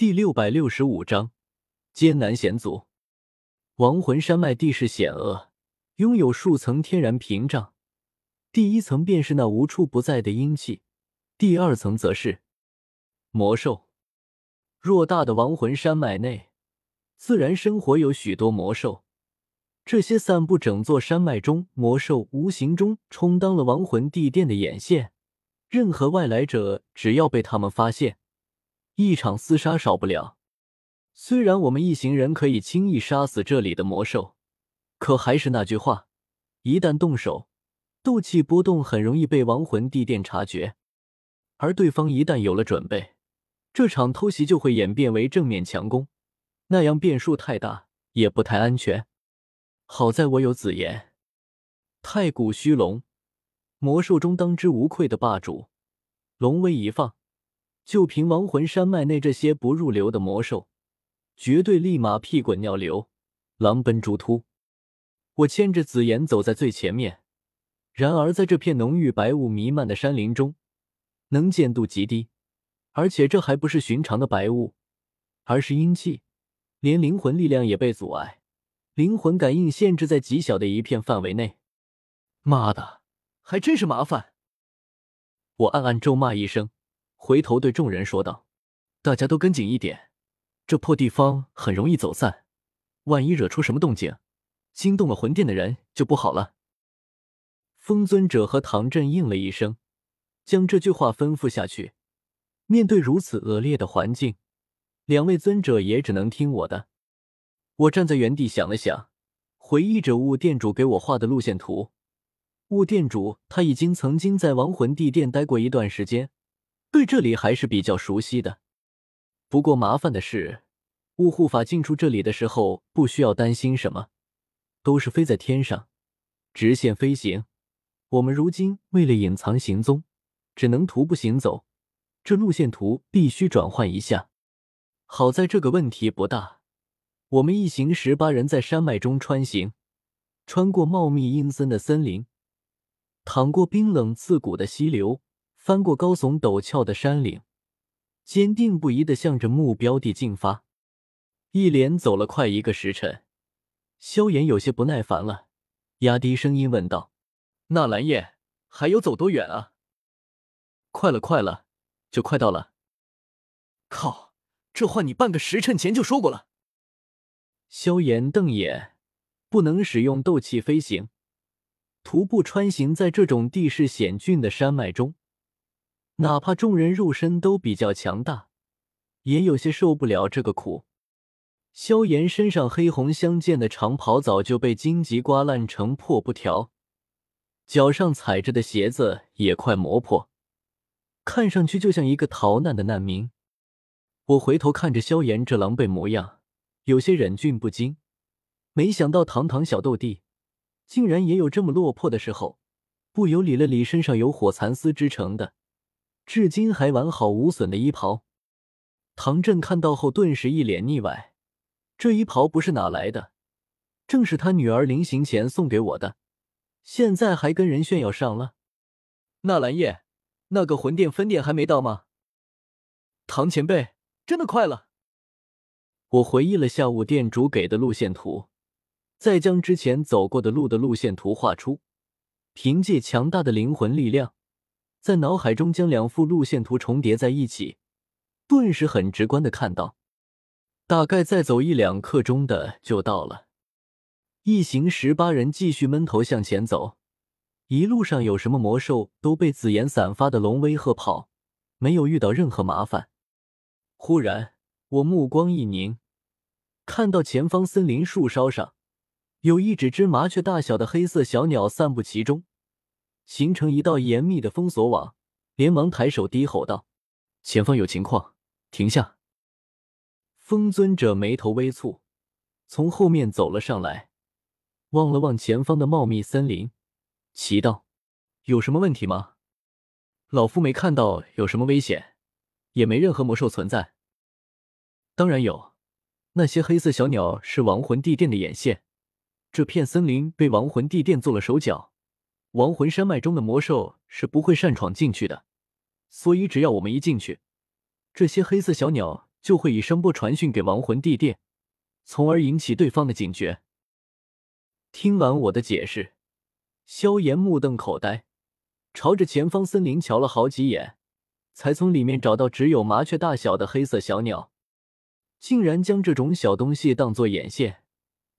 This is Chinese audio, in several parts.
第六百六十五章艰难险阻。亡魂山脉地势险恶，拥有数层天然屏障。第一层便是那无处不在的阴气，第二层则是魔兽。偌大的亡魂山脉内，自然生活有许多魔兽。这些散布整座山脉中魔兽，无形中充当了亡魂地殿的眼线。任何外来者，只要被他们发现，一场厮杀少不了。虽然我们一行人可以轻易杀死这里的魔兽，可还是那句话，一旦动手，斗气波动很容易被亡魂地殿察觉。而对方一旦有了准备，这场偷袭就会演变为正面强攻，那样变数太大，也不太安全。好在我有紫炎，太古虚龙，魔兽中当之无愧的霸主。龙威一放。就凭亡魂山脉内这些不入流的魔兽，绝对立马屁滚尿流，狼奔猪突。我牵着紫妍走在最前面，然而在这片浓郁白雾弥漫的山林中，能见度极低，而且这还不是寻常的白雾，而是阴气，连灵魂力量也被阻碍，灵魂感应限制在极小的一片范围内。妈的，还真是麻烦！我暗暗咒骂一声。回头对众人说道：“大家都跟紧一点，这破地方很容易走散，万一惹出什么动静，惊动了魂殿的人就不好了。”风尊者和唐振应了一声，将这句话吩咐下去。面对如此恶劣的环境，两位尊者也只能听我的。我站在原地想了想，回忆着雾店主给我画的路线图。雾店主他已经曾经在亡魂地殿待过一段时间。对这里还是比较熟悉的，不过麻烦的是，雾护法进出这里的时候不需要担心什么，都是飞在天上，直线飞行。我们如今为了隐藏行踪，只能徒步行走，这路线图必须转换一下。好在这个问题不大，我们一行十八人在山脉中穿行，穿过茂密阴森的森林，淌过冰冷刺骨的溪流。翻过高耸陡峭的山岭，坚定不移的向着目标地进发。一连走了快一个时辰，萧炎有些不耐烦了，压低声音问道：“纳兰叶，还有走多远啊？”“快了，快了，就快到了。”“靠，这话你半个时辰前就说过了。”萧炎瞪眼，不能使用斗气飞行，徒步穿行在这种地势险峻的山脉中。哪怕众人肉身都比较强大，也有些受不了这个苦。萧炎身上黑红相间的长袍早就被荆棘刮烂成破布条，脚上踩着的鞋子也快磨破，看上去就像一个逃难的难民。我回头看着萧炎这狼狈模样，有些忍俊不禁。没想到堂堂小斗帝，竟然也有这么落魄的时候，不由理了理身上有火蚕丝织成的。至今还完好无损的衣袍，唐振看到后顿时一脸腻歪。这衣袍不是哪来的？正是他女儿临行前送给我的，现在还跟人炫耀上了。纳兰叶，那个魂殿分殿还没到吗？唐前辈，真的快了。我回忆了下午店主给的路线图，再将之前走过的路的路线图画出，凭借强大的灵魂力量。在脑海中将两幅路线图重叠在一起，顿时很直观的看到，大概再走一两刻钟的就到了。一行十八人继续闷头向前走，一路上有什么魔兽都被紫炎散发的龙威吓跑，没有遇到任何麻烦。忽然，我目光一凝，看到前方森林树梢上有一只只麻雀大小的黑色小鸟散布其中。形成一道严密的封锁网，连忙抬手低吼道：“前方有情况，停下！”风尊者眉头微蹙，从后面走了上来，望了望前方的茂密森林，奇道：“有什么问题吗？老夫没看到有什么危险，也没任何魔兽存在。当然有，那些黑色小鸟是亡魂地殿的眼线，这片森林被亡魂地殿做了手脚。”亡魂山脉中的魔兽是不会擅闯进去的，所以只要我们一进去，这些黑色小鸟就会以声波传讯给亡魂地殿，从而引起对方的警觉。听完我的解释，萧炎目瞪口呆，朝着前方森林瞧了好几眼，才从里面找到只有麻雀大小的黑色小鸟，竟然将这种小东西当作眼线。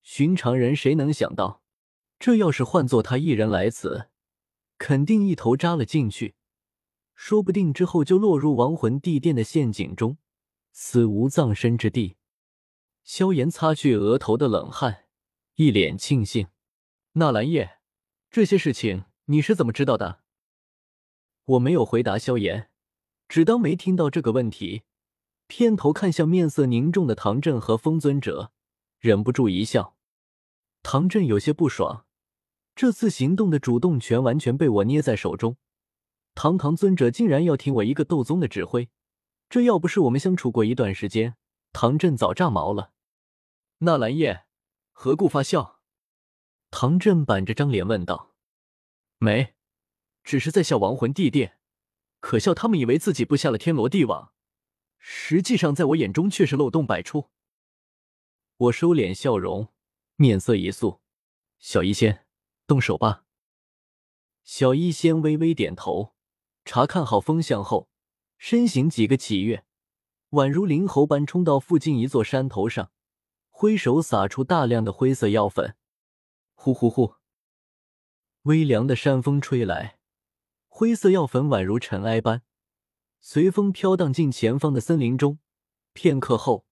寻常人谁能想到，这要是换做他一人来此，肯定一头扎了进去，说不定之后就落入亡魂地殿的陷阱中，死无葬身之地。萧炎擦去额头的冷汗，一脸庆幸：“纳兰叶，这些事情你是怎么知道的？”我没有回答萧炎，只当没听到这个问题，偏头看向面色凝重的唐振和风尊者。忍不住一笑，唐振有些不爽，这次行动的主动权完全被我捏在手中，堂堂尊者竟然要听我一个斗宗的指挥，这要不是我们相处过一段时间，唐振早炸毛了。纳兰叶，何故发笑？唐振板着张脸问道。没，只是在笑亡魂地殿，可笑他们以为自己布下了天罗地网，实际上在我眼中却是漏洞百出。我收敛笑容，面色一肃。小医仙，动手吧。小医仙微微点头，查看好风向后，身形几个起跃，宛如灵猴般冲到附近一座山头上，挥手撒出大量的灰色药粉。呼呼呼！微凉的山风吹来，灰色药粉宛如尘埃般随风飘荡进前方的森林中。片刻后。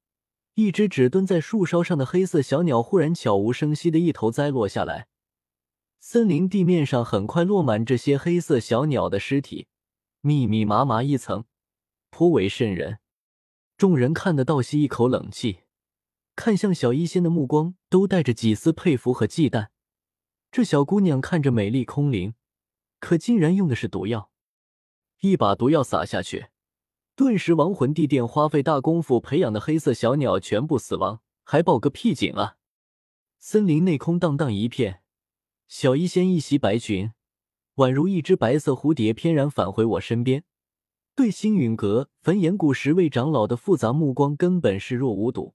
一只只蹲在树梢上的黑色小鸟忽然悄无声息的一头栽落下来，森林地面上很快落满这些黑色小鸟的尸体，密密麻麻一层，颇为瘆人。众人看得倒吸一口冷气，看向小医仙的目光都带着几丝佩服和忌惮。这小姑娘看着美丽空灵，可竟然用的是毒药，一把毒药撒下去。顿时，亡魂地殿花费大功夫培养的黑色小鸟全部死亡，还报个屁警啊！森林内空荡荡一片，小医仙一袭白裙，宛如一只白色蝴蝶，翩然返回我身边，对星陨阁、焚炎谷十位长老的复杂目光根本视若无睹。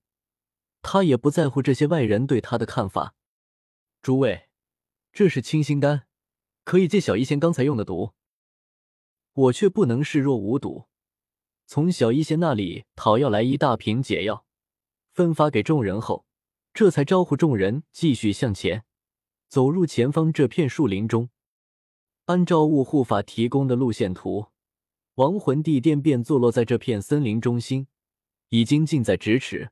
他也不在乎这些外人对他的看法。诸位，这是清心丹，可以借小医仙刚才用的毒。我却不能视若无睹。从小医仙那里讨要来一大瓶解药，分发给众人后，这才招呼众人继续向前，走入前方这片树林中。按照雾护法提供的路线图，亡魂地殿便坐落在这片森林中心，已经近在咫尺。